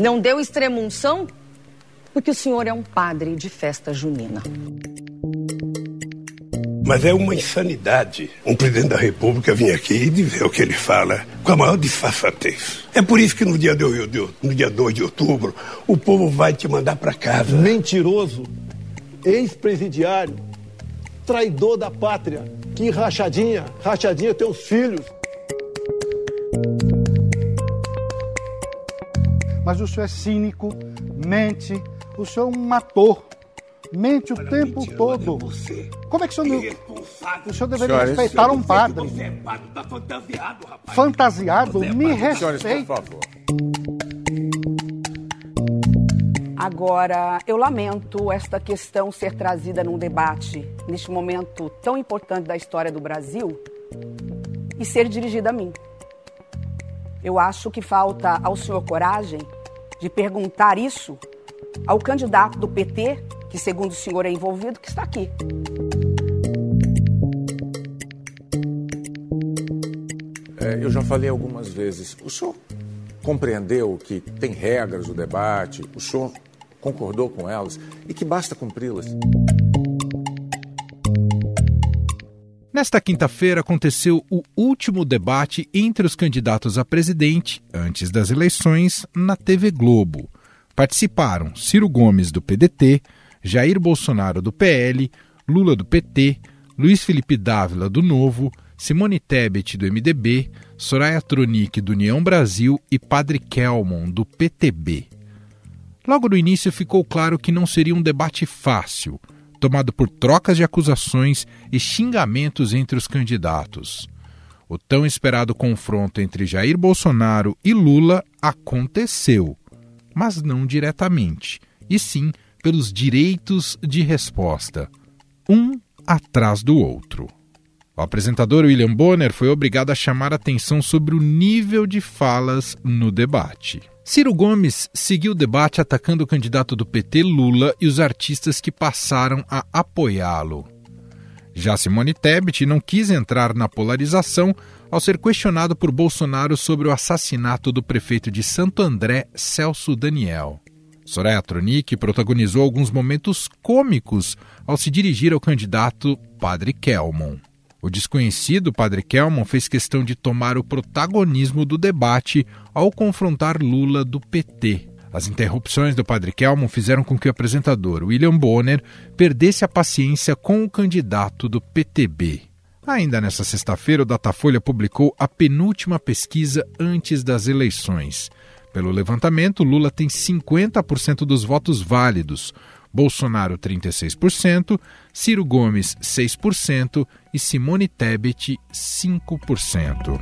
Não deu extremunção porque o senhor é um padre de festa junina. Mas é uma insanidade um presidente da República vir aqui e dizer o que ele fala com a maior disfarçatez. É por isso que no dia, do, no dia 2 de outubro o povo vai te mandar para casa. Mentiroso, ex-presidiário, traidor da pátria. Que rachadinha, rachadinha teus filhos. Mas o senhor é cínico, mente, o senhor é um ator. Mente o Olha, tempo todo. É Como é que o senhor me... O senhor deveria Senhores, respeitar um padre. É padre tá fantasiado, rapaz. Fantasiado? É me respeite. por favor. Agora, eu lamento esta questão ser trazida num debate neste momento tão importante da história do Brasil e ser dirigida a mim. Eu acho que falta ao senhor coragem de perguntar isso ao candidato do PT que, segundo o senhor, é envolvido, que está aqui. É, eu já falei algumas vezes. O senhor compreendeu que tem regras do debate, o senhor concordou com elas e que basta cumpri-las. Nesta quinta-feira aconteceu o último debate entre os candidatos a presidente, antes das eleições, na TV Globo. Participaram Ciro Gomes, do PDT, Jair Bolsonaro do PL, Lula do PT, Luiz Felipe Dávila do Novo, Simone Tebet do MDB, Soraya Tronic do União Brasil e Padre Kelmon do PTB. Logo no início ficou claro que não seria um debate fácil, tomado por trocas de acusações e xingamentos entre os candidatos. O tão esperado confronto entre Jair Bolsonaro e Lula aconteceu, mas não diretamente, e sim pelos direitos de resposta, um atrás do outro. O apresentador William Bonner foi obrigado a chamar atenção sobre o nível de falas no debate. Ciro Gomes seguiu o debate atacando o candidato do PT, Lula, e os artistas que passaram a apoiá-lo. Já Simone Tebet não quis entrar na polarização ao ser questionado por Bolsonaro sobre o assassinato do prefeito de Santo André, Celso Daniel. Soraya Tronic protagonizou alguns momentos cômicos ao se dirigir ao candidato Padre Kelmon. O desconhecido Padre Kelmon fez questão de tomar o protagonismo do debate ao confrontar Lula do PT. As interrupções do Padre Kelmon fizeram com que o apresentador William Bonner perdesse a paciência com o candidato do PTB. Ainda nesta sexta-feira, o Datafolha publicou a penúltima pesquisa antes das eleições. Pelo levantamento, Lula tem 50% dos votos válidos, Bolsonaro 36%, Ciro Gomes 6% e Simone Tebet 5%.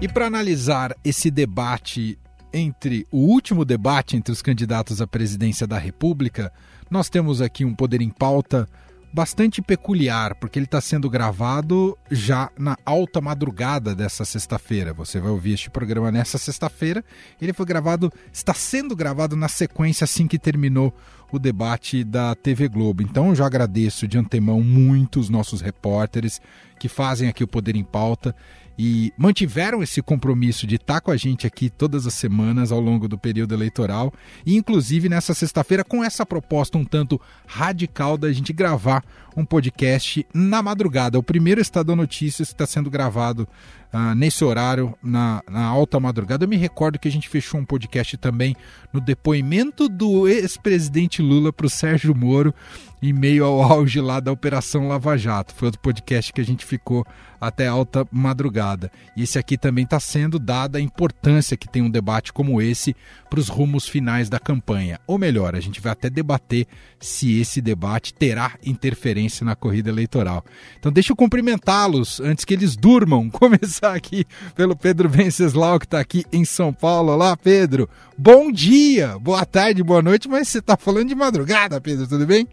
E para analisar esse debate entre o último debate entre os candidatos à presidência da República, nós temos aqui um Poder em Pauta bastante peculiar, porque ele está sendo gravado já na alta madrugada dessa sexta-feira. Você vai ouvir este programa nessa sexta-feira. Ele foi gravado, está sendo gravado na sequência assim que terminou o debate da TV Globo. Então, já agradeço de antemão muito os nossos repórteres que fazem aqui o Poder em Pauta e mantiveram esse compromisso de estar com a gente aqui todas as semanas ao longo do período eleitoral, e inclusive nessa sexta-feira com essa proposta um tanto radical da gente gravar um podcast na madrugada. O primeiro Estadão Notícias está sendo gravado uh, nesse horário, na, na, alta madrugada. Eu me recordo que a gente fechou um podcast também no depoimento do ex-presidente Lula para o Sérgio Moro, em meio ao auge lá da Operação Lava Jato. Foi outro podcast que a gente ficou até alta madrugada. E esse aqui também está sendo dada a importância que tem um debate como esse para os rumos finais da campanha. Ou melhor, a gente vai até debater se esse debate terá interferência na corrida eleitoral. Então deixa eu cumprimentá-los antes que eles durmam. Começar aqui pelo Pedro Venceslau, que está aqui em São Paulo. Olá, Pedro. Bom dia, boa tarde, boa noite, mas você está falando de madrugada, Pedro, tudo bem?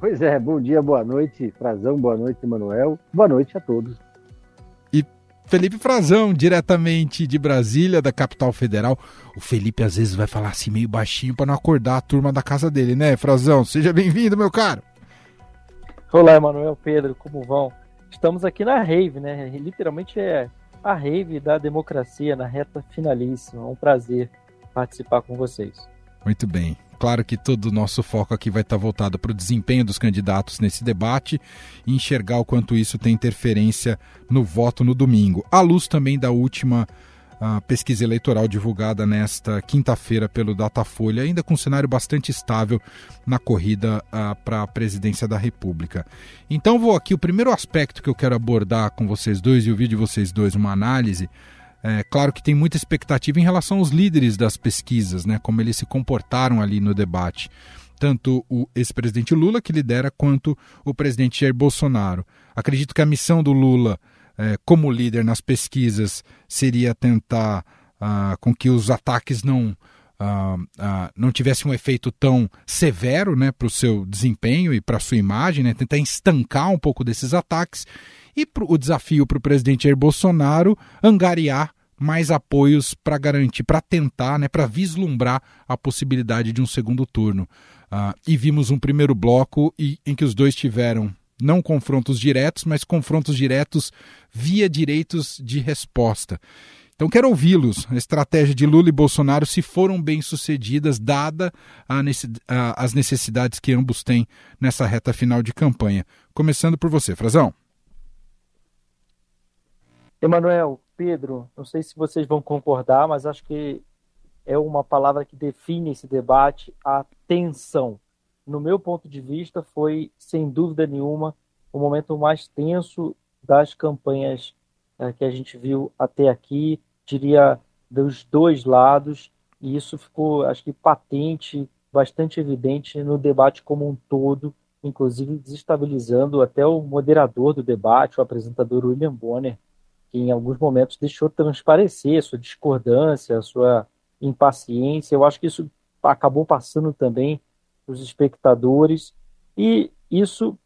Pois é, bom dia, boa noite, Frazão, boa noite, Emanuel. Boa noite a todos. Felipe Frazão, diretamente de Brasília, da capital federal. O Felipe às vezes vai falar assim meio baixinho para não acordar a turma da casa dele, né, Frazão? Seja bem-vindo, meu caro. Olá, Emanuel, Pedro, como vão? Estamos aqui na Rave, né? Literalmente é a rave da democracia na reta finalíssima. É um prazer participar com vocês. Muito bem. Claro que todo o nosso foco aqui vai estar voltado para o desempenho dos candidatos nesse debate e enxergar o quanto isso tem interferência no voto no domingo. À luz também da última uh, pesquisa eleitoral divulgada nesta quinta-feira pelo Datafolha, ainda com um cenário bastante estável na corrida uh, para a presidência da República. Então vou aqui, o primeiro aspecto que eu quero abordar com vocês dois e ouvir de vocês dois uma análise é claro que tem muita expectativa em relação aos líderes das pesquisas, né, como eles se comportaram ali no debate. Tanto o ex-presidente Lula, que lidera, quanto o presidente Jair Bolsonaro. Acredito que a missão do Lula, é, como líder nas pesquisas, seria tentar ah, com que os ataques não, ah, ah, não tivessem um efeito tão severo né, para o seu desempenho e para a sua imagem, né, tentar estancar um pouco desses ataques e pro, o desafio para o presidente Jair Bolsonaro angariar mais apoios para garantir, para tentar, né, para vislumbrar a possibilidade de um segundo turno. Uh, e vimos um primeiro bloco e, em que os dois tiveram não confrontos diretos, mas confrontos diretos via direitos de resposta. Então quero ouvi-los. A estratégia de Lula e Bolsonaro se foram bem sucedidas, dada a a, as necessidades que ambos têm nessa reta final de campanha. Começando por você, Frazão. Emanuel, Pedro, não sei se vocês vão concordar, mas acho que é uma palavra que define esse debate, a tensão. No meu ponto de vista, foi, sem dúvida nenhuma, o momento mais tenso das campanhas é, que a gente viu até aqui, diria dos dois lados, e isso ficou, acho que, patente, bastante evidente no debate como um todo, inclusive desestabilizando até o moderador do debate, o apresentador William Bonner, que em alguns momentos deixou transparecer sua discordância, sua impaciência. Eu acho que isso acabou passando também os espectadores e isso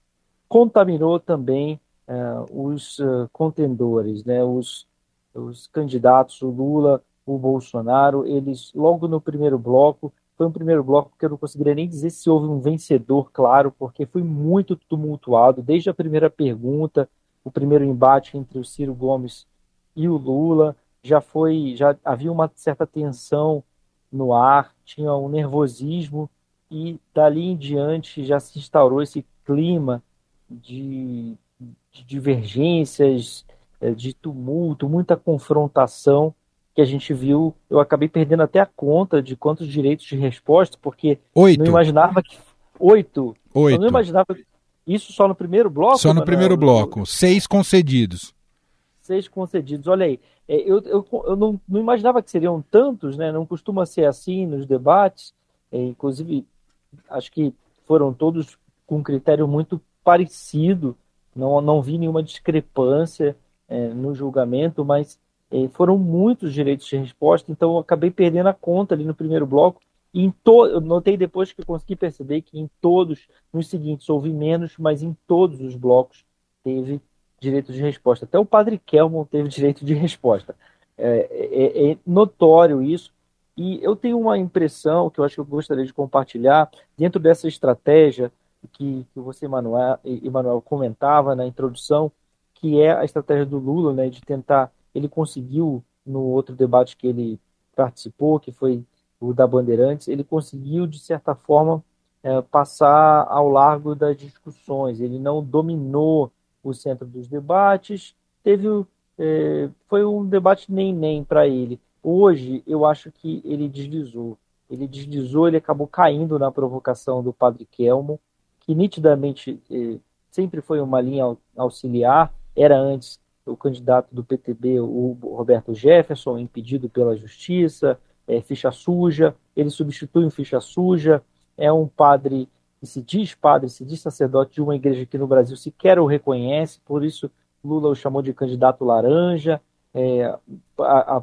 contaminou também uh, os uh, contendores, né, os, os candidatos, o Lula, o Bolsonaro, eles logo no primeiro bloco, foi um primeiro bloco que eu não conseguiria nem dizer se houve um vencedor, claro, porque foi muito tumultuado, desde a primeira pergunta, o primeiro embate entre o Ciro Gomes e o Lula, já foi, já havia uma certa tensão no ar, tinha um nervosismo e dali em diante já se instaurou esse clima de, de divergências, de tumulto, muita confrontação que a gente viu. Eu acabei perdendo até a conta de quantos direitos de resposta, porque Oito. não imaginava que oito. Oito. Eu não imaginava isso só no primeiro bloco? Só no primeiro bloco. Seis concedidos. Seis concedidos. Olha aí. É, eu, eu, eu não, não, imaginava que seriam tantos, né? Não costuma ser assim nos debates. É, inclusive, acho que foram todos com um critério muito parecido. Não, não vi nenhuma discrepância é, no julgamento, mas é, foram muitos direitos de resposta, então eu acabei perdendo a conta ali no primeiro bloco em to... Eu notei depois que eu consegui perceber que em todos, nos seguintes, houve menos, mas em todos os blocos teve direito de resposta. Até o padre Kelmon teve direito de resposta. É, é, é, notório isso. E eu tenho uma impressão que eu acho que eu gostaria de compartilhar dentro dessa estratégia que, que você, Emanuel, comentava na introdução, que é a estratégia do Lula, né, de tentar. Ele conseguiu, no outro debate que ele participou, que foi o da Bandeirantes, ele conseguiu, de certa forma, é, passar ao largo das discussões. Ele não dominou o centro dos debates, teve é, foi um debate nem-nem para ele. Hoje, eu acho que ele deslizou. Ele deslizou, ele acabou caindo na provocação do padre Kelmo, que nitidamente é, sempre foi uma linha auxiliar, era antes o candidato do PTB, o Roberto Jefferson, impedido pela justiça, é, ficha suja, ele substitui um ficha suja, é um padre que se diz padre, se diz sacerdote de uma igreja que no Brasil sequer o reconhece, por isso Lula o chamou de candidato laranja, é, a, a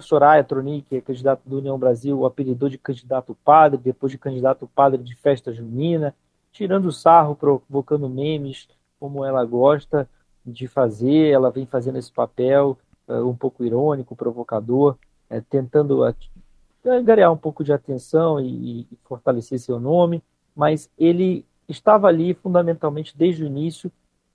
Soraya Troni, que é candidato do União Brasil, o apelidou de candidato padre, depois de candidato padre de festa junina, tirando sarro, provocando memes, como ela gosta de fazer, ela vem fazendo esse papel uh, um pouco irônico, provocador, é, tentando ganhar um pouco de atenção e, e fortalecer seu nome, mas ele estava ali fundamentalmente desde o início,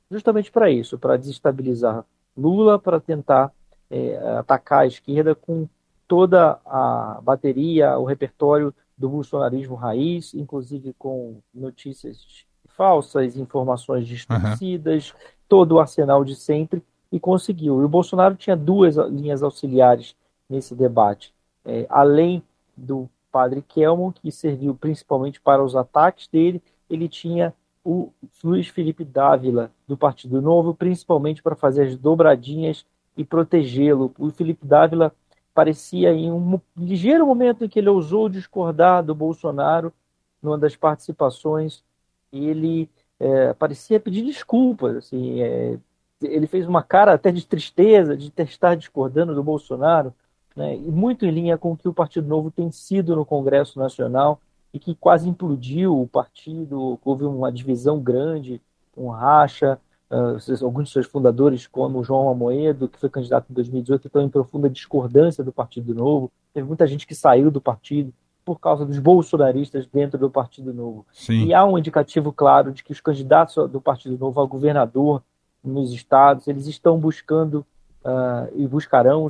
justamente para isso, para desestabilizar Lula, para tentar é, atacar a esquerda com toda a bateria, o repertório do bolsonarismo raiz, inclusive com notícias falsas, informações distorcidas, uhum. Todo o arsenal de sempre, e conseguiu. E o Bolsonaro tinha duas linhas auxiliares nesse debate. É, além do padre Kelmon, que serviu principalmente para os ataques dele, ele tinha o Luiz Felipe Dávila, do Partido Novo, principalmente para fazer as dobradinhas e protegê-lo. O Felipe Dávila parecia em um ligeiro momento em que ele ousou discordar do Bolsonaro, numa das participações, ele é, parecia pedir desculpas. Assim, é, ele fez uma cara até de tristeza de estar discordando do Bolsonaro, né, e muito em linha com o que o Partido Novo tem sido no Congresso Nacional e que quase implodiu o partido, houve uma divisão grande, um racha, uh, alguns de seus fundadores, como João Amoedo, que foi candidato em 2018, estão em profunda discordância do Partido Novo, teve muita gente que saiu do partido por causa dos bolsonaristas dentro do Partido Novo. Sim. E há um indicativo claro de que os candidatos do Partido Novo ao governador nos estados, eles estão buscando uh, e buscarão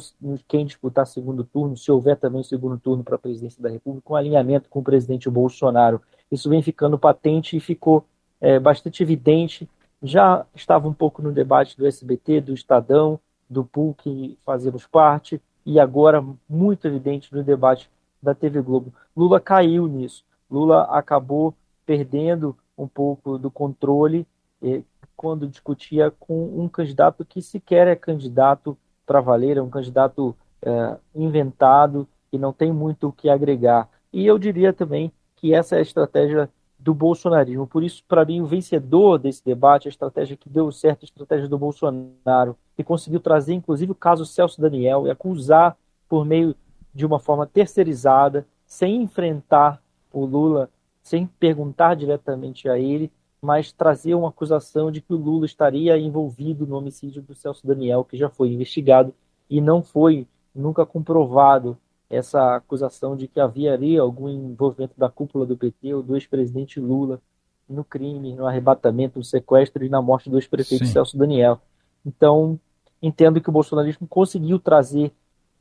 quem disputar segundo turno, se houver também segundo turno para a presidência da República, um alinhamento com o presidente Bolsonaro. Isso vem ficando patente e ficou é, bastante evidente. Já estava um pouco no debate do SBT, do Estadão, do PUC, que fazemos parte, e agora muito evidente no debate da TV Globo. Lula caiu nisso. Lula acabou perdendo um pouco do controle eh, quando discutia com um candidato que sequer é candidato para valer, é um candidato é, inventado e não tem muito o que agregar. E eu diria também que essa é a estratégia do bolsonarismo. Por isso, para mim, o vencedor desse debate, a estratégia que deu certo, a estratégia do Bolsonaro, que conseguiu trazer, inclusive, o caso Celso Daniel e acusar por meio de uma forma terceirizada, sem enfrentar o Lula, sem perguntar diretamente a ele, mas trazia uma acusação de que o Lula estaria envolvido no homicídio do Celso Daniel, que já foi investigado e não foi nunca comprovado essa acusação de que havia ali algum envolvimento da cúpula do PT ou do ex-presidente Lula no crime, no arrebatamento, no sequestro e na morte do ex-prefeito Celso Daniel. Então, entendo que o bolsonarismo conseguiu trazer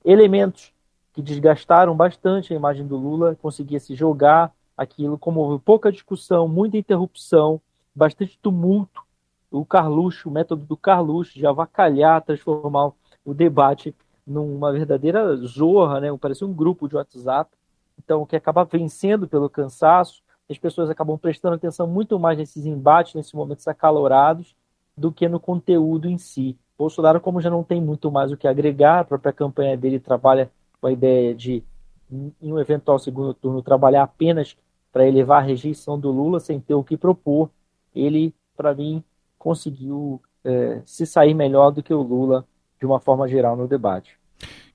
elementos que desgastaram bastante a imagem do Lula, conseguia se jogar aquilo, como houve pouca discussão, muita interrupção, bastante tumulto. O Carluxo, o método do Carluxo, de avacalhar, transformar o debate numa verdadeira zorra, né? parecia um grupo de WhatsApp. Então, que acaba vencendo pelo cansaço, as pessoas acabam prestando atenção muito mais nesses embates, nesses momentos acalorados, do que no conteúdo em si. Bolsonaro, como já não tem muito mais o que agregar, a própria campanha dele trabalha com a ideia de, em um eventual segundo turno, trabalhar apenas para elevar a rejeição do Lula sem ter o que propor ele, para mim, conseguiu é, se sair melhor do que o Lula, de uma forma geral, no debate.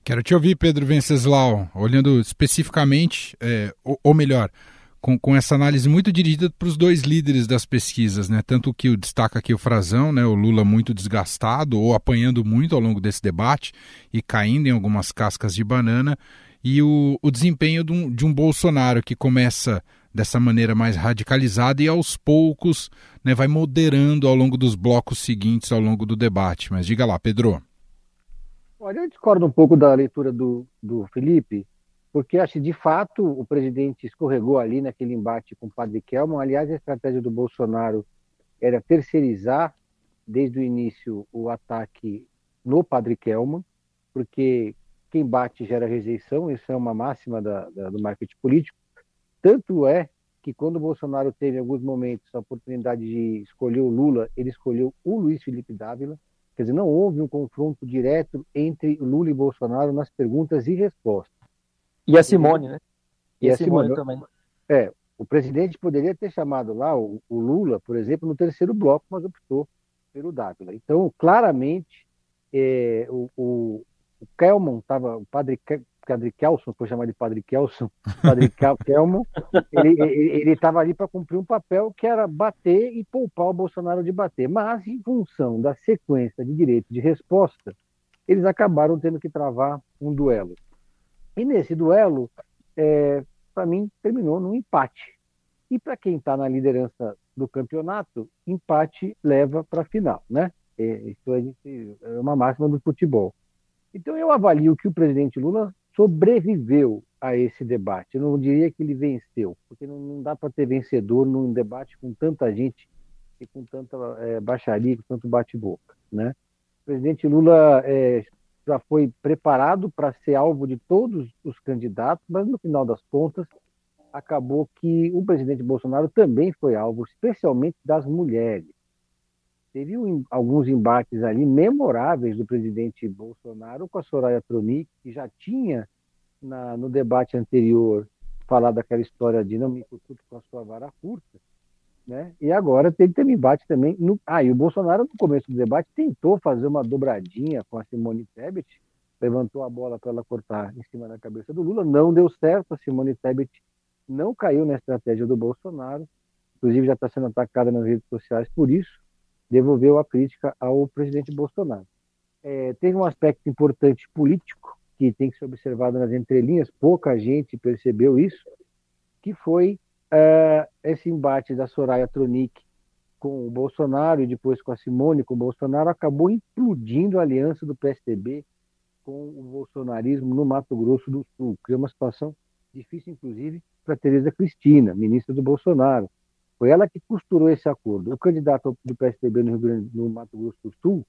Quero te ouvir, Pedro Venceslau, olhando especificamente, é, ou, ou, melhor, com, com essa análise muito dirigida para os dois líderes das pesquisas, né? Tanto que o destaca aqui o Frazão, né? O Lula muito desgastado ou apanhando muito ao longo desse debate e caindo em algumas cascas de banana, e o, o desempenho de um, de um Bolsonaro que começa dessa maneira mais radicalizada e aos poucos né, vai moderando ao longo dos blocos seguintes, ao longo do debate. Mas diga lá, Pedro. Olha, eu discordo um pouco da leitura do, do Felipe, porque acho que de fato o presidente escorregou ali naquele embate com o padre Kelman. Aliás, a estratégia do Bolsonaro era terceirizar desde o início o ataque no padre Kelman, porque quem bate gera rejeição, isso é uma máxima da, da, do marketing político. Tanto é que quando o Bolsonaro teve em alguns momentos a oportunidade de escolher o Lula, ele escolheu o Luiz Felipe Dávila. Quer dizer, não houve um confronto direto entre Lula e Bolsonaro nas perguntas e respostas. E a Simone, né? E, e a Simone, Simone, também. É, o presidente poderia ter chamado lá o, o, Lula, por exemplo, no terceiro bloco, mas optou pelo Dávila. Então, claramente, é, o, o, o Kelman estava, o padre Padre Kelson, vou chamar de Padre Kelson, Padre Kelman, ele estava ali para cumprir um papel que era bater e poupar o Bolsonaro de bater. Mas, em função da sequência de direito de resposta, eles acabaram tendo que travar um duelo. E nesse duelo, é, para mim, terminou num empate. E para quem está na liderança do campeonato, empate leva para a final, né? É, isso é uma máxima do futebol. Então eu avalio que o presidente Lula sobreviveu a esse debate. Eu não diria que ele venceu, porque não, não dá para ter vencedor num debate com tanta gente e com tanta é, baixaria, com tanto bate-boca. Né? O presidente Lula é, já foi preparado para ser alvo de todos os candidatos, mas no final das contas acabou que o presidente Bolsonaro também foi alvo, especialmente das mulheres. Teve um, alguns embates ali memoráveis do presidente Bolsonaro com a Soraya Tronic, que já tinha na, no debate anterior falado daquela história de não me cutuque com a sua vara curta, né? E agora tem ter um embate também. No... Ah, e o Bolsonaro, no começo do debate, tentou fazer uma dobradinha com a Simone Tebet, levantou a bola para ela cortar em cima da cabeça do Lula, não deu certo, a Simone Tebet não caiu na estratégia do Bolsonaro, inclusive já está sendo atacada nas redes sociais por isso, devolveu a crítica ao presidente Bolsonaro. É, teve um aspecto importante político que tem que ser observado nas entrelinhas, pouca gente percebeu isso, que foi uh, esse embate da Soraya Tronic com o Bolsonaro e depois com a Simone com o Bolsonaro acabou implodindo a aliança do PSDB com o bolsonarismo no Mato Grosso do Sul. Criou uma situação difícil, inclusive, para Tereza Cristina, ministra do Bolsonaro. Foi ela que costurou esse acordo. O candidato do PSDB no, Grande, no Mato Grosso do Sul,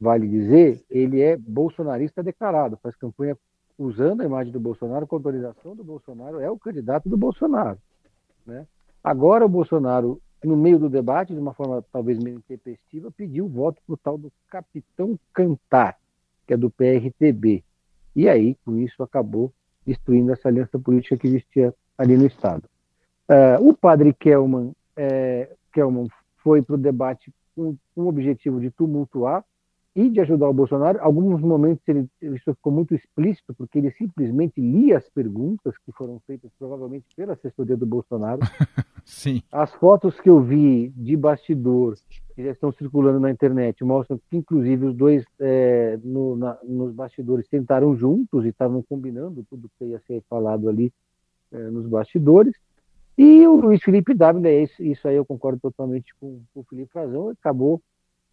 vale dizer, ele é bolsonarista declarado, faz campanha usando a imagem do Bolsonaro, com autorização do Bolsonaro, é o candidato do Bolsonaro. Né? Agora o Bolsonaro, no meio do debate, de uma forma talvez meio intempestiva, pediu voto para o tal do Capitão Cantar, que é do PRTB. E aí, com isso, acabou destruindo essa aliança política que existia ali no Estado. Uh, o padre Kelman, é, Kelman foi para o debate com, com o objetivo de tumultuar e de ajudar o Bolsonaro. Alguns momentos ele, isso ficou muito explícito, porque ele simplesmente lia as perguntas que foram feitas provavelmente pela assessoria do Bolsonaro. Sim. As fotos que eu vi de bastidor, que já estão circulando na internet, mostram que, inclusive, os dois é, no, na, nos bastidores tentaram juntos e estavam combinando tudo que ia ser falado ali é, nos bastidores. E o Luiz Felipe W, é isso, isso aí eu concordo totalmente com, com o Felipe Frazão, acabou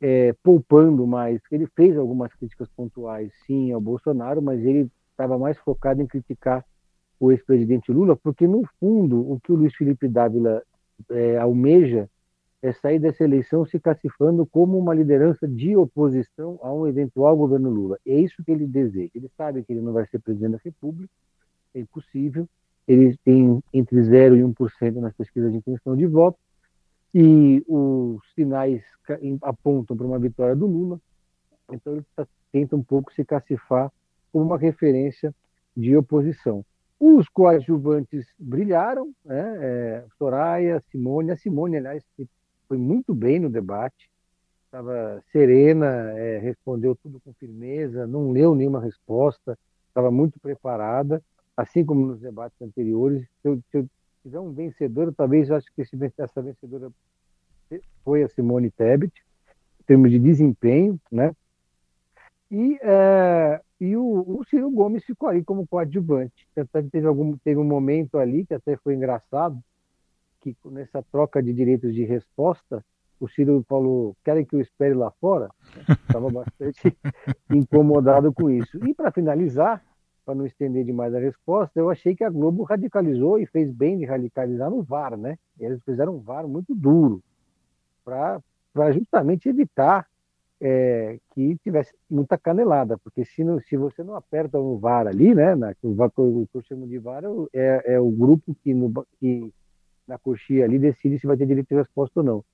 é, poupando mais. Ele fez algumas críticas pontuais, sim, ao Bolsonaro, mas ele estava mais focado em criticar o ex-presidente Lula, porque, no fundo, o que o Luiz Felipe Dávila é, almeja é sair dessa eleição se classificando como uma liderança de oposição a um eventual governo Lula. É isso que ele deseja. Ele sabe que ele não vai ser presidente da República, é impossível. Ele tem entre 0 e 1% nas pesquisas de intenção de voto, e os sinais apontam para uma vitória do Lula. Então ele tá, tenta um pouco se cacifar como uma referência de oposição. Os coadjuvantes brilharam, né? É, Soraya, Simone. A Simone, aliás, foi muito bem no debate, estava serena, é, respondeu tudo com firmeza, não leu nenhuma resposta, estava muito preparada, assim como nos debates anteriores. Se eu, se eu tiver um vencedor, talvez eu acho que essa vencedora foi a Simone Tebet, em termos de desempenho, né? E, é, e o, o, Ciro Gomes ficou ali como coadjuvante. Teve, algum, teve um momento ali que até foi engraçado, que nessa troca de direitos de resposta, o Ciro falou: querem que eu espere lá fora? Estava bastante incomodado com isso. E para finalizar, para não estender demais a resposta, eu achei que a Globo radicalizou e fez bem de radicalizar no VAR, né? Eles fizeram um VAR muito duro para justamente evitar é, que tivesse muita canelada, porque se, não, se você não aperta o VAR ali, né, na, o, o que eu chamo de VAR é, é o grupo que, no, que na coxinha ali decide se vai ter direito de resposta ou não.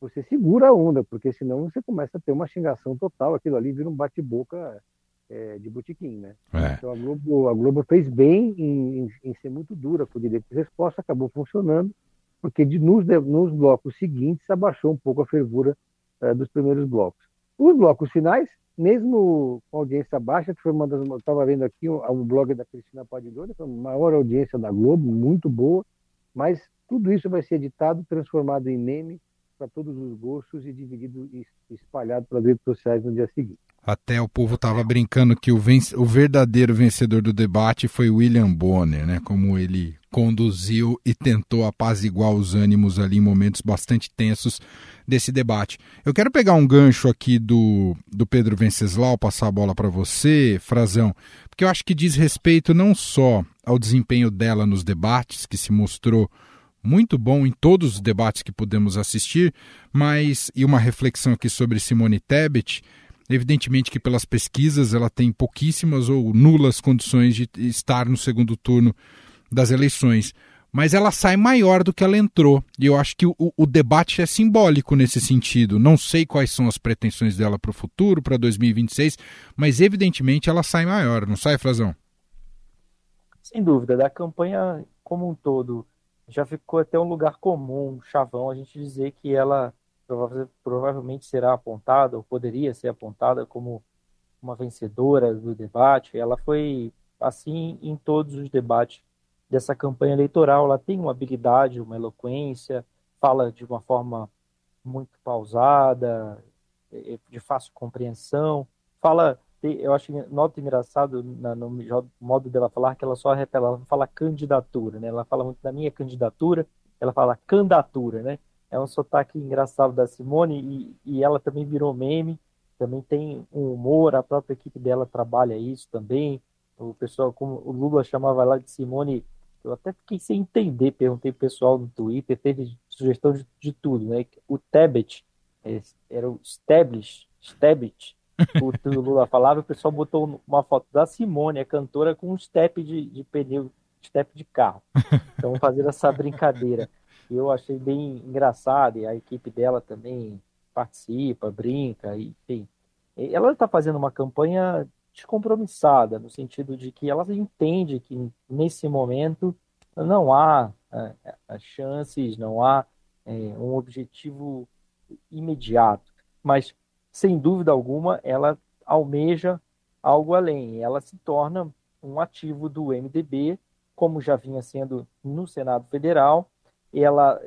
Você segura a onda, porque senão você começa a ter uma xingação total, aquilo ali vira um bate-boca é, de botiquim, né? É. Então a Globo, a Globo fez bem em, em, em, ser muito dura com o direito de resposta, acabou funcionando, porque de, nos, nos blocos seguintes abaixou um pouco a fervura é, dos primeiros blocos. Os blocos finais, mesmo com audiência baixa, que foi uma das. Estava vendo aqui o, o blog da Cristina Padilhone, foi a maior audiência da Globo, muito boa, mas tudo isso vai ser editado, transformado em meme para todos os gostos e dividido e espalhado pelas redes sociais no dia seguinte. Até o povo estava brincando que o, o, verdadeiro vencedor do debate foi William Bonner, né? Como ele conduziu e tentou apaziguar os ânimos ali em momentos bastante tensos desse debate. Eu quero pegar um gancho aqui do, do Pedro Venceslau, passar a bola para você, Frazão, porque eu acho que diz respeito não só ao desempenho dela nos debates, que se mostrou muito bom em todos os debates que pudemos assistir, mas e uma reflexão aqui sobre Simone Tebet, Evidentemente que pelas pesquisas ela tem pouquíssimas ou nulas condições de estar no segundo turno das eleições. Mas ela sai maior do que ela entrou. E eu acho que o, o debate é simbólico nesse sentido. Não sei quais são as pretensões dela para o futuro, para 2026, mas evidentemente ela sai maior, não sai, Frazão? Sem dúvida. Da campanha como um todo, já ficou até um lugar comum, chavão, a gente dizer que ela provavelmente será apontada, ou poderia ser apontada como uma vencedora do debate. Ela foi assim em todos os debates dessa campanha eleitoral. Ela tem uma habilidade, uma eloquência, fala de uma forma muito pausada, é, é, de fácil compreensão. Fala, eu acho nota engraçado no modo dela falar que ela só repela, ela fala candidatura, né? Ela fala muito da minha candidatura, ela fala candidatura, né? É um sotaque engraçado da Simone e, e ela também virou meme, também tem um humor, a própria equipe dela trabalha isso também. O pessoal, como o Lula chamava lá de Simone, eu até fiquei sem entender, perguntei pro pessoal no Twitter, teve sugestão de, de tudo, né? O Tebet, é, era o Stablish, Stabit, o o Lula falava, o pessoal botou uma foto da Simone, a cantora, com um step de, de pneu, step de carro. Então, fazer essa brincadeira eu achei bem engraçado, e a equipe dela também participa, brinca, enfim. Ela está fazendo uma campanha descompromissada, no sentido de que ela entende que nesse momento não há é, chances, não há é, um objetivo imediato, mas sem dúvida alguma ela almeja algo além, ela se torna um ativo do MDB, como já vinha sendo no Senado Federal, ela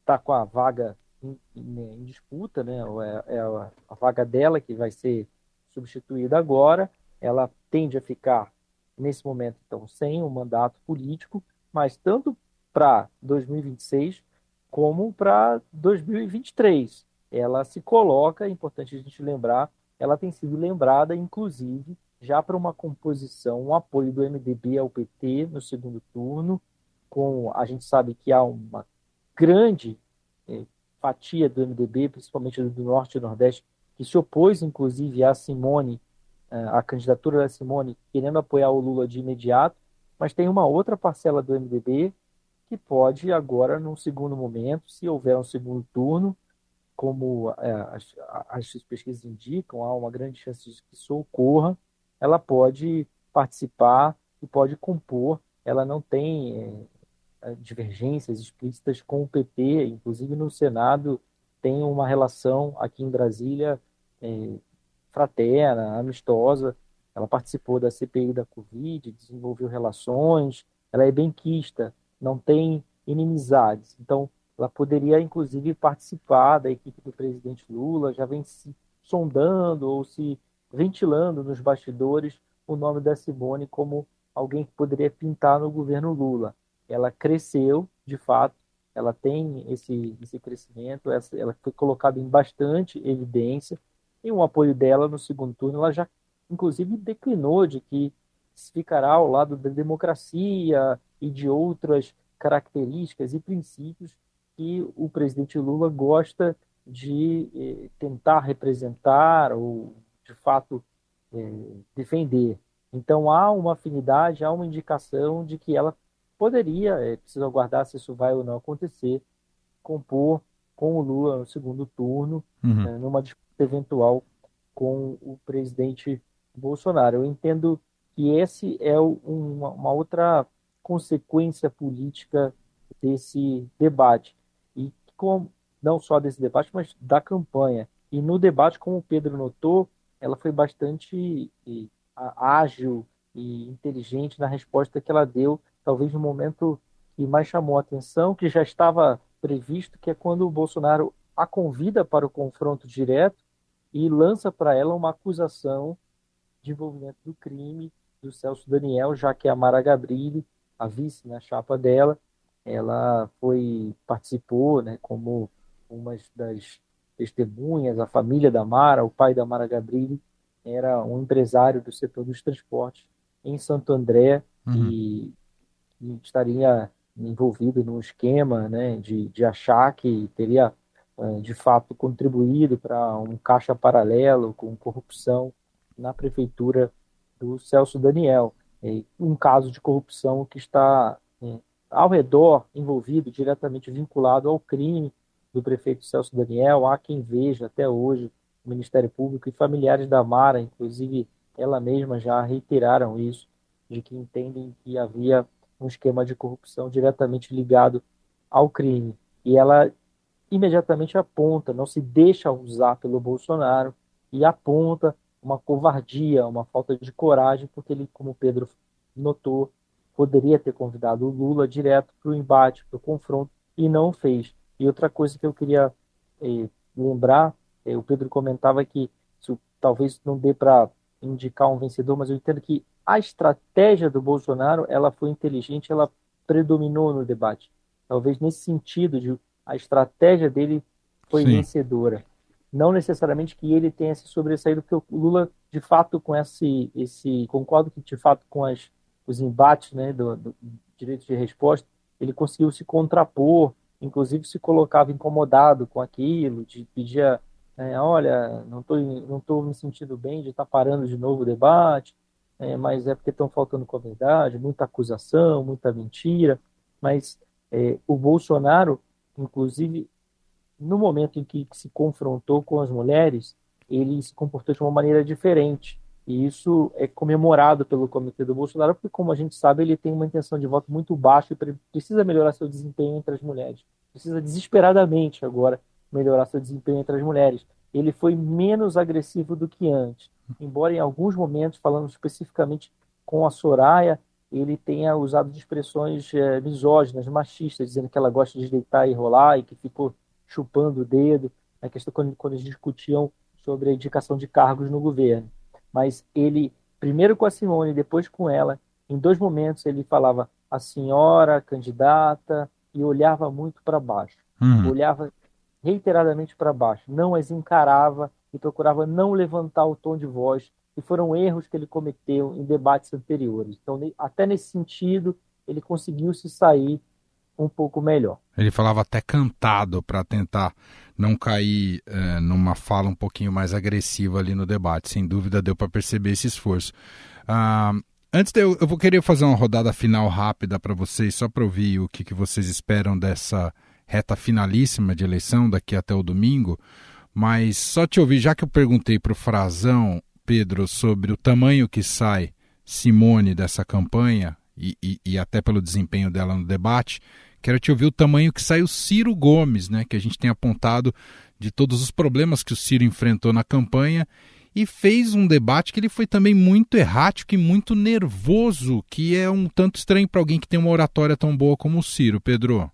está eh, com a vaga em, em, disputa, né? É, é a, a, vaga dela que vai ser substituída agora. Ela tende a ficar nesse momento então sem um mandato político, mas tanto para 2026 como para 2023. Ela se coloca, é importante a gente lembrar, ela tem sido lembrada, inclusive, já para uma composição, um apoio do MDB ao PT no segundo turno, com a gente sabe que há uma grande eh, fatia do MDB, principalmente do Norte e Nordeste, que se opôs, inclusive, a Simone, eh, a candidatura da Simone, querendo apoiar o Lula de imediato, mas tem uma outra parcela do MDB que pode agora, num segundo momento, se houver um segundo turno, como é, as, as, pesquisas indicam, há uma grande chance de que isso ocorra, ela pode participar e pode compor. Ela não tem é, divergências explícitas com o PT, inclusive no Senado tem uma relação aqui em Brasília é, fraterna, amistosa. Ela participou da CPI da Covid, desenvolveu relações, ela é benquista, não tem inimizades. Então, ela poderia, inclusive, participar da equipe do presidente Lula, já vem se sondando ou se ventilando nos bastidores o nome da Simone como alguém que poderia pintar no governo Lula ela cresceu, de fato, ela tem esse, esse crescimento, essa, ela foi colocada em bastante evidência, e o apoio dela no segundo turno, ela já, inclusive, declinou de que ficará ao lado da democracia e de outras características e princípios que o presidente Lula gosta de eh, tentar representar ou, de fato, eh, defender. Então, há uma afinidade, há uma indicação de que ela poderia, é preciso aguardar se isso vai ou não acontecer, compor com o Lula no segundo turno, uhum. né, numa disputa eventual com o presidente Bolsonaro. Eu entendo que esse é uma, uma outra consequência política desse debate. E com, não só desse debate, mas da campanha. E no debate, como o Pedro notou, ela foi bastante ágil e inteligente na resposta que ela deu talvez no momento que mais chamou a atenção, que já estava previsto, que é quando o Bolsonaro a convida para o confronto direto e lança para ela uma acusação de envolvimento do crime do Celso Daniel, já que a Mara Gabrilli, a vice na chapa dela, ela foi participou, né, como uma das testemunhas, a família da Mara, o pai da Mara Gabrilli, era um empresário do setor dos transportes em Santo André uhum. e, e, estaria envolvido num esquema né, de, de achar que teria eh, de fato contribuído para um caixa paralelo com corrupção na prefeitura do Celso Daniel. Um caso de corrupção que está eh, ao redor, envolvido, diretamente vinculado ao crime do prefeito Celso Daniel. Há quem veja até hoje o Ministério Público e familiares da Mara, inclusive ela mesma já reiteraram isso, de que entendem que havia um esquema de corrupção diretamente ligado ao crime. E ela imediatamente aponta, não se deixa usar pelo Bolsonaro e aponta uma covardia, uma falta de coragem, porque ele, como o Pedro notou, poderia ter convidado o Lula direto para o embate, para o confronto, e não fez. E outra coisa que eu queria eh, lembrar, eh, o Pedro comentava que isso talvez não dê para indicar um vencedor, mas eu entendo que a estratégia do Bolsonaro ela foi inteligente, ela predominou no debate. Talvez nesse sentido de a estratégia dele foi Sim. vencedora. Não necessariamente que ele tenha se sobressaído, porque o Lula, de fato, com esse, esse concordo que de fato com as, os embates né, do, do direito de resposta, ele conseguiu se contrapor, inclusive se colocava incomodado com aquilo, de pedia, é, olha, não estou não tô me sentindo bem de estar tá parando de novo o debate, é, mas é porque estão faltando com a verdade, muita acusação, muita mentira, mas é, o Bolsonaro Inclusive, no momento em que se confrontou com as mulheres, ele se comportou de uma maneira diferente. E isso é comemorado pelo comitê do Bolsonaro, porque, como a gente sabe, ele tem uma intenção de voto muito baixa e precisa melhorar seu desempenho entre as mulheres. Precisa desesperadamente agora melhorar seu desempenho entre as mulheres. Ele foi menos agressivo do que antes. Embora em alguns momentos, falando especificamente com a Soraya, ele tenha usado de expressões é, misóginas, machistas, dizendo que ela gosta de deitar e rolar e que ficou chupando o dedo, na questão quando, quando eles discutiam sobre a indicação de cargos no governo. Mas ele, primeiro com a Simone, depois com ela, em dois momentos ele falava a senhora candidata e olhava muito para baixo. Uhum. Olhava reiteradamente para baixo, não as encarava e procurava não levantar o tom de voz e foram erros que ele cometeu em debates anteriores. Então, até nesse sentido, ele conseguiu se sair um pouco melhor. Ele falava até cantado para tentar não cair é, numa fala um pouquinho mais agressiva ali no debate. Sem dúvida deu para perceber esse esforço. Ah, antes de eu, eu vou querer fazer uma rodada final rápida para vocês, só para ouvir o que, que vocês esperam dessa reta finalíssima de eleição daqui até o domingo. Mas só te ouvir, já que eu perguntei para o Frazão Pedro, sobre o tamanho que sai Simone dessa campanha e, e, e, até pelo desempenho dela no debate, quero te ouvir o tamanho que sai o Ciro Gomes, né, que a gente tem apontado de todos os problemas que o Ciro enfrentou na campanha e fez um debate que ele foi também muito errático e muito nervoso, que é um tanto estranho para alguém que tem uma oratória tão boa como o Ciro, Pedro.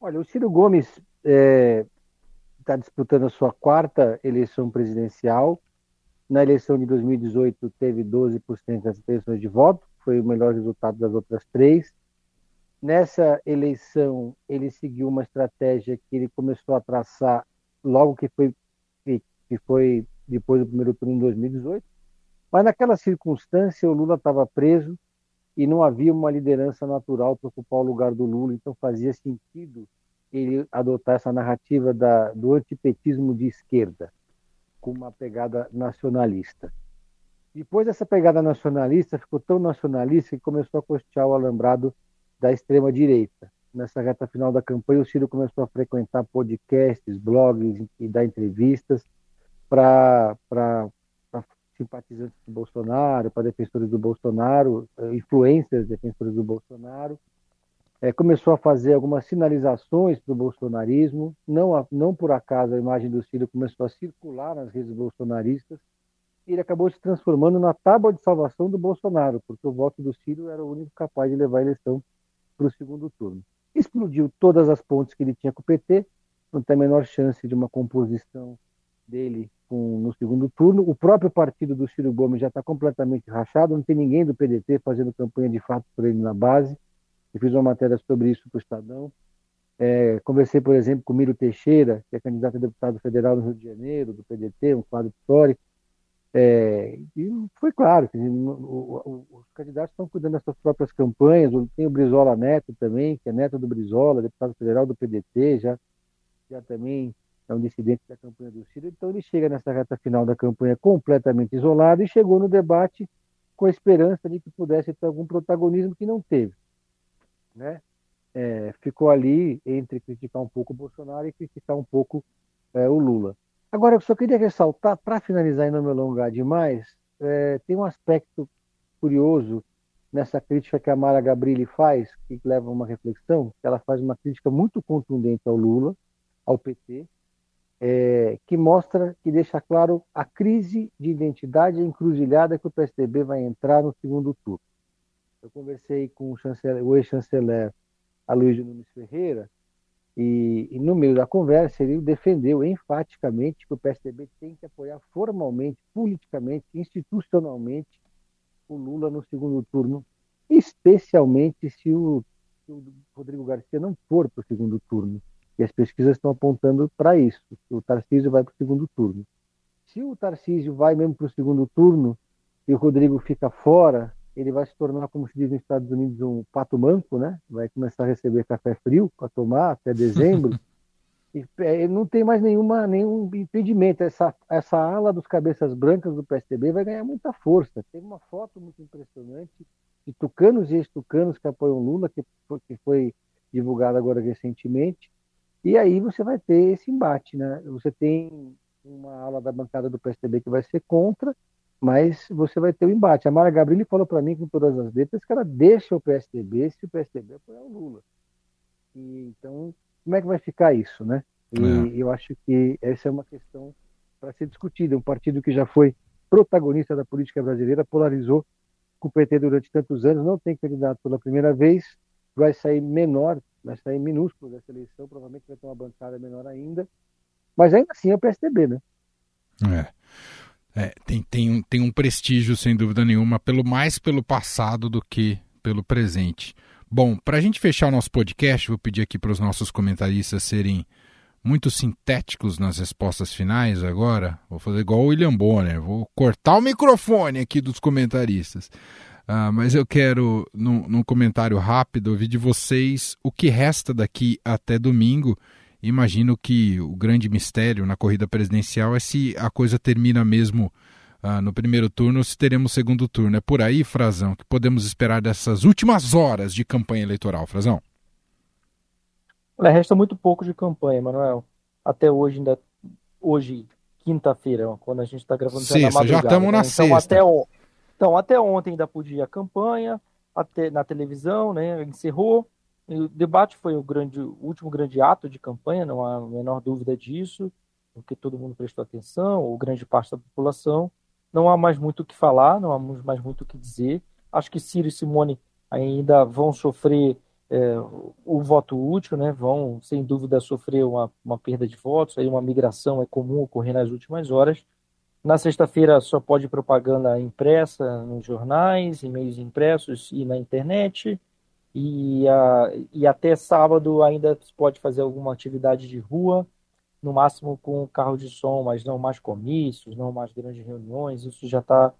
Olha, o Ciro Gomes é, tá disputando a sua quarta eleição presidencial na eleição de 2018, teve 12% das intenções de voto, foi o melhor resultado das outras três. Nessa eleição, ele seguiu uma estratégia que ele começou a traçar logo que foi, que foi depois do primeiro turno em 2018. Mas naquela circunstância, o Lula estava preso e não havia uma liderança natural para ocupar o lugar do Lula, então fazia sentido ele adotar essa narrativa da, do antipetismo de esquerda com uma pegada nacionalista. Depois dessa pegada nacionalista, ficou tão nacionalista que começou a costear o alambrado da extrema-direita. Nessa reta final da campanha, o Ciro começou a frequentar podcasts, blogs e dar entrevistas para simpatizantes do Bolsonaro, para defensores do Bolsonaro, eh, influências defensores do Bolsonaro, é, começou a fazer algumas sinalizações para o bolsonarismo. Não, não por acaso a imagem do Ciro começou a circular nas redes bolsonaristas. E ele acabou se transformando na tábua de salvação do Bolsonaro, porque o voto do Ciro era o único capaz de levar a eleição para o segundo turno. Explodiu todas as pontes que ele tinha com o PT, não tem a menor chance de uma composição dele com, no segundo turno. O próprio partido do Ciro Gomes já está completamente rachado, não tem ninguém do PDT fazendo campanha de fato por ele na base. Eu fiz uma matéria sobre isso para o Estadão. É, conversei, por exemplo, com Miro Teixeira, que é candidato a deputado federal no Rio de Janeiro, do PDT, um quadro histórico. É, e foi claro que os candidatos estão cuidando das suas próprias campanhas. Tem o Brizola Neto também, que é neto do Brizola, deputado federal do PDT, já, já também é um dissidente da campanha do Ciro. Então ele chega nessa reta final da campanha completamente isolado e chegou no debate com a esperança de que pudesse ter algum protagonismo que não teve. Né? É, ficou ali entre criticar um pouco o Bolsonaro e criticar um pouco é, o Lula. Agora, eu só queria ressaltar, para finalizar e não me alongar demais, é, tem um aspecto curioso nessa crítica que a Mara Gabrilli faz, que leva a uma reflexão, ela faz uma crítica muito contundente ao Lula, ao PT, é, que mostra, que deixa claro a crise de identidade encruzilhada que o PSDB vai entrar no segundo turno. Eu conversei com o, o ex-chanceler Aloysio Nunes Ferreira, e, e, no meio da conversa ele defendeu enfaticamente que o PSDB tem que apoiar formalmente, politicamente, institucionalmente o Lula no segundo turno, especialmente se o, se o Rodrigo Garcia não for para o segundo turno. E as pesquisas estão apontando para isso. O Tarcísio vai para o segundo turno. Se o Tarcísio vai mesmo para o segundo turno e o Rodrigo fica fora, ele vai se tornar, como se diz nos Estados Unidos, um pato manco, né? Vai começar a receber café frio para tomar até dezembro. e é, não tem mais nenhuma, nenhum impedimento. Essa, essa ala dos cabeças brancas do PSDB vai ganhar muita força. Tem uma foto muito impressionante de tucanos e ex-tucanos que apoiam Lula, que foi, que foi divulgada agora recentemente. E aí você vai ter esse embate, né? Você tem uma ala da bancada do PSDB que vai ser contra, mas você vai ter o um embate. A Mara Gabrilli falou para mim com todas as letras que ela deixa o PSDB se o PSDB apoiar o Lula. E, então, como é que vai ficar isso, né? E é. eu acho que essa é uma questão para ser discutida. Um partido que já foi protagonista da política brasileira polarizou com o PT durante tantos anos, não tem candidato pela primeira vez, vai sair menor, vai sair minúsculo dessa eleição, provavelmente vai ter uma bancada menor ainda, mas ainda assim é o PSDB, né? É. É, tem, tem, um, tem um prestígio, sem dúvida nenhuma, pelo mais pelo passado do que pelo presente. Bom, para a gente fechar o nosso podcast, vou pedir aqui para os nossos comentaristas serem muito sintéticos nas respostas finais agora. Vou fazer igual o William Bonner, vou cortar o microfone aqui dos comentaristas. Uh, mas eu quero, num, num comentário rápido, ouvir de vocês o que resta daqui até domingo imagino que o grande mistério na corrida presidencial é se a coisa termina mesmo ah, no primeiro turno ou se teremos segundo turno. É por aí, Frazão, que podemos esperar dessas últimas horas de campanha eleitoral, Frazão? Olha, resta muito pouco de campanha, Manuel. Até hoje, ainda hoje, quinta-feira, quando a gente está gravando sexta, já estamos na né? então, sexta. Até, então, até ontem ainda podia a campanha, até na televisão, né? Encerrou. O debate foi o, grande, o último grande ato de campanha, não há a menor dúvida disso, porque todo mundo prestou atenção, ou grande parte da população. Não há mais muito o que falar, não há mais muito o que dizer. Acho que Ciro e Simone ainda vão sofrer é, o voto útil, né? vão, sem dúvida, sofrer uma, uma perda de votos, aí uma migração é comum ocorrer nas últimas horas. Na sexta-feira só pode propaganda impressa nos jornais, e-mails impressos e na internet. E, e até sábado ainda se pode fazer alguma atividade de rua, no máximo com carro de som, mas não mais comícios, não mais grandes reuniões, isso já está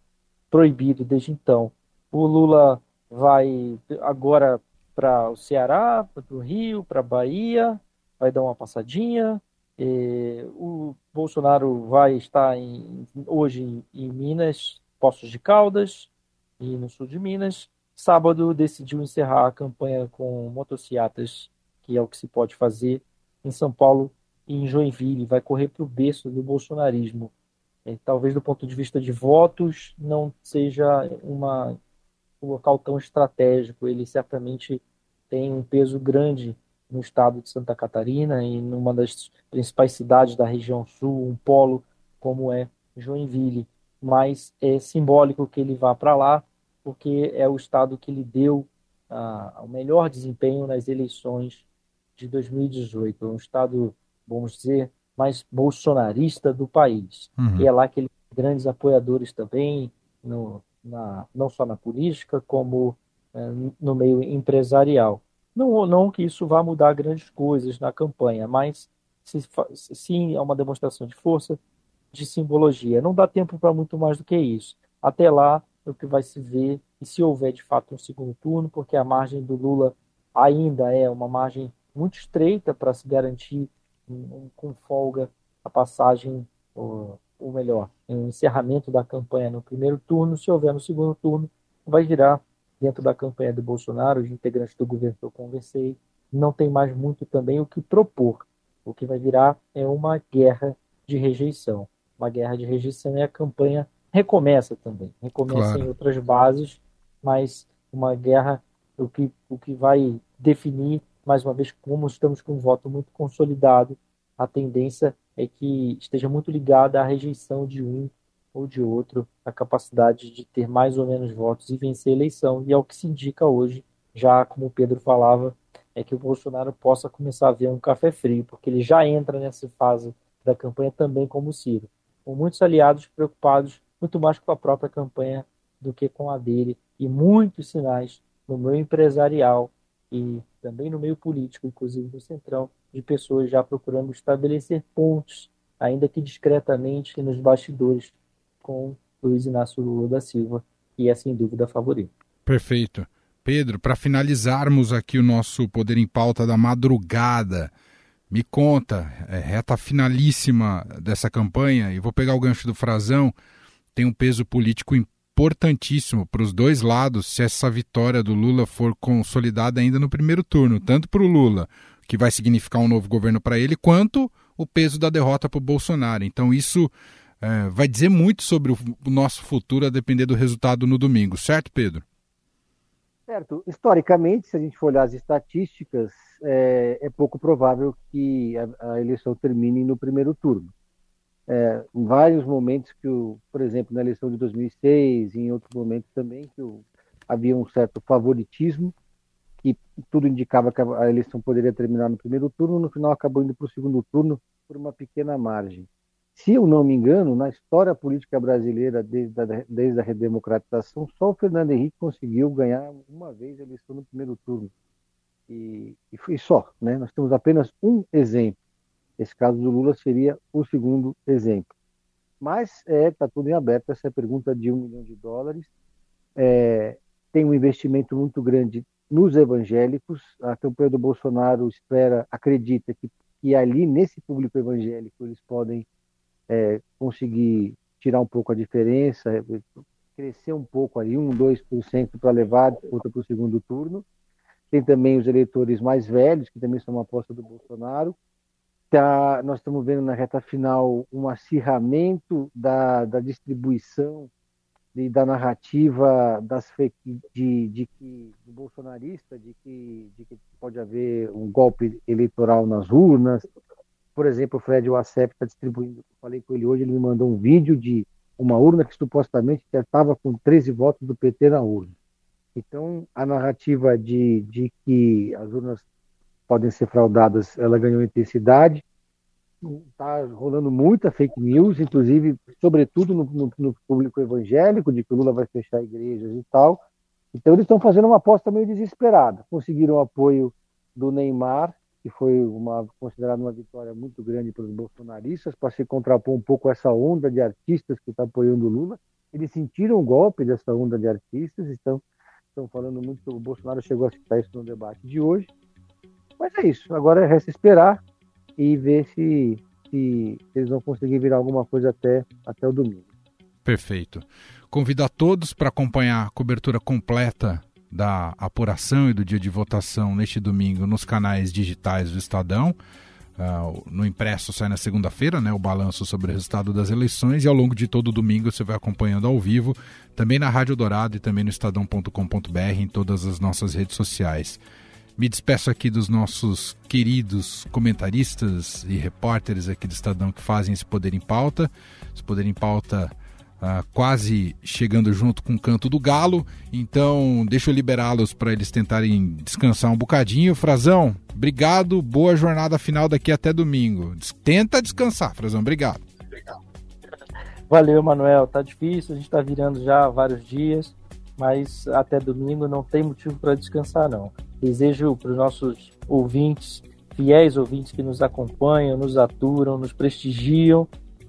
proibido desde então. O Lula vai agora para o Ceará, para o Rio, para a Bahia, vai dar uma passadinha. o Bolsonaro vai estar em, hoje em Minas, Poços de Caldas, e no sul de Minas. Sábado decidiu encerrar a campanha com motocicletas, que é o que se pode fazer em São Paulo e em Joinville. Vai correr para o berço do bolsonarismo. É, talvez do ponto de vista de votos não seja uma, um local tão estratégico. Ele certamente tem um peso grande no estado de Santa Catarina e numa das principais cidades da região sul, um polo como é Joinville. Mas é simbólico que ele vá para lá porque é o estado que lhe deu ah, o melhor desempenho nas eleições de 2018. É um estado, vamos dizer, mais bolsonarista do país. Uhum. E é lá que ele tem grandes apoiadores também, no, na, não só na política, como é, no meio empresarial. Não, não que isso vá mudar grandes coisas na campanha, mas se, sim é uma demonstração de força, de simbologia. Não dá tempo para muito mais do que isso. Até lá, o que vai se ver, e se houver de fato um segundo turno, porque a margem do Lula ainda é uma margem muito estreita para se garantir um, com folga a passagem, ou, ou melhor, um encerramento da campanha no primeiro turno. Se houver no segundo turno, vai virar dentro da campanha do Bolsonaro, os integrantes do governo que eu conversei, não tem mais muito também o que propor. O que vai virar é uma guerra de rejeição. Uma guerra de rejeição e a campanha recomeça também. Recomeça claro. em outras bases, mas uma guerra, o que, o que vai definir, mais uma vez, como estamos com um voto muito consolidado, a tendência é que esteja muito ligada à rejeição de um ou de outro, a capacidade de ter mais ou menos votos e vencer a eleição. E é o que se indica hoje, já como o Pedro falava, é que o Bolsonaro possa começar a ver um café frio, porque ele já entra nessa fase da campanha também como o Ciro, com muitos aliados preocupados muito mais com a própria campanha do que com a dele, e muitos sinais no meio empresarial e também no meio político, inclusive no Centrão, de pessoas já procurando estabelecer pontos, ainda que discretamente, nos bastidores com Luiz Inácio Lula da Silva, que é sem dúvida favorito. Perfeito. Pedro, para finalizarmos aqui o nosso Poder em Pauta da madrugada, me conta, é reta finalíssima dessa campanha, e vou pegar o gancho do Frazão, tem um peso político importantíssimo para os dois lados se essa vitória do Lula for consolidada ainda no primeiro turno, tanto para o Lula, que vai significar um novo governo para ele, quanto o peso da derrota para o Bolsonaro. Então isso é, vai dizer muito sobre o, nosso futuro a depender do resultado no domingo, certo, Pedro? Certo. Historicamente, se a gente for olhar as estatísticas, é, é pouco provável que a, a, eleição termine no primeiro turno. É, em vários momentos que, o, por exemplo, na eleição de 2006, em outros momentos também, que o, havia um certo favoritismo, que tudo indicava que a, a eleição poderia terminar no primeiro turno, no final acabou indo para o segundo turno por uma pequena margem. Se eu não me engano, na história política brasileira, desde a, desde a redemocratização, só o Fernando Henrique conseguiu ganhar uma vez a eleição no primeiro turno. E, e foi só. Né? Nós temos apenas um exemplo. Esse caso do Lula seria o segundo exemplo. Mas está é, tá tudo em aberto essa pergunta de um milhão de dólares. É, tem um investimento muito grande nos evangélicos. A campanha do Bolsonaro espera, acredita que, que ali, nesse público evangélico, eles podem é, conseguir tirar um pouco a diferença, é, crescer um pouco aí, 1, 2% para levar outra para o segundo turno. Tem também os eleitores mais velhos, que também são uma aposta do Bolsonaro. Tá, nós estamos vendo na reta final um acirramento da, da distribuição e da narrativa das fake, de, de que do bolsonarista de que, de que pode haver um golpe eleitoral nas urnas, por exemplo, o Fred Wassef está distribuindo, falei com ele hoje, ele me mandou um vídeo de uma urna que supostamente estava com 13 votos do PT na urna. Então, a narrativa de, de que as urnas podem ser fraudadas, ela ganhou intensidade. Está rolando muita fake news, inclusive, sobretudo no, no, no, público evangélico, de que Lula vai fechar igrejas e tal. Então, eles estão fazendo uma aposta meio desesperada. Conseguiram o apoio do Neymar, que foi uma considerada uma vitória muito grande para os bolsonaristas, para se contrapor um pouco essa onda de artistas que está apoiando Lula. Eles sentiram o golpe dessa onda de artistas, estão, estão falando muito o Bolsonaro chegou a citar isso no debate de hoje. Mas é isso, agora resta esperar e ver se, se eles vão conseguir virar alguma coisa até, até o domingo. Perfeito. Convido a todos para acompanhar a cobertura completa da apuração e do dia de votação neste domingo nos canais digitais do Estadão. Uh, no impresso sai na segunda-feira, né, o balanço sobre o resultado das eleições e ao longo de todo o domingo você vai acompanhando ao vivo, também na Rádio Dourado e também no estadão.com.br em todas as nossas redes sociais. Me despeço aqui dos nossos queridos comentaristas e repórteres aqui do Estadão que fazem esse Poder em Pauta. Esse Poder em Pauta uh, quase chegando junto com o canto do galo. Então, deixa eu liberá-los para eles tentarem descansar um bocadinho. Frazão, obrigado. Boa jornada final daqui até domingo. Tenta descansar, Frazão. Obrigado. Valeu, Manuel. Tá difícil, a gente tá virando já vários dias, mas até domingo não tem motivo para descansar, não. Desejo para os nossos ouvintes, fiéis ouvintes que nos acompanham, nos aturam, nos prestigiam,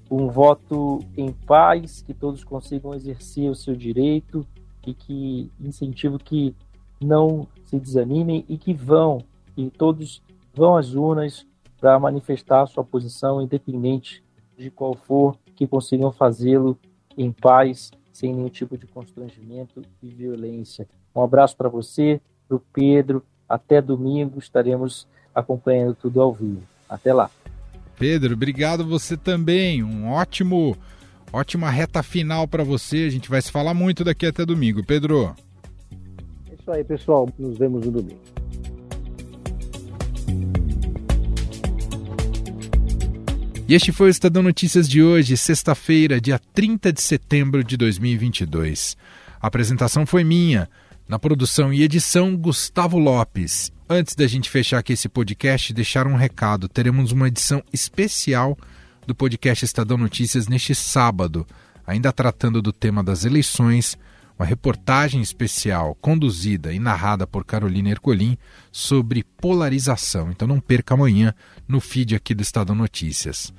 um voto em paz, que todos consigam exercer o seu direito e que incentivo que não se desanimem e que vão, e todos vão às urnas para manifestar sua posição, independente de qual for, que consigam fazê-lo em paz, sem nenhum tipo de constrangimento e violência. Um abraço para você, para o Pedro. Até domingo estaremos acompanhando tudo ao vivo. Até lá. Pedro, obrigado você também. Um ótimo, ótima reta final para você. A gente vai se falar muito daqui até domingo. Pedro. É isso aí, pessoal. Nos vemos no domingo. E este foi o Estadão Notícias de hoje, sexta-feira, dia 30 de setembro de 2022. A apresentação foi minha. Na produção e edição, Gustavo Lopes. Antes da gente fechar aqui esse podcast, deixar um recado. Teremos uma edição especial do podcast Estadão Notícias neste sábado, ainda tratando do tema das eleições, uma reportagem especial conduzida e narrada por Carolina Ercolim sobre polarização. Então não perca amanhã no feed aqui do Estadão Notícias.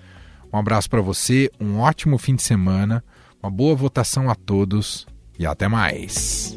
Um abraço para você, um ótimo fim de semana, uma boa votação a todos e até mais.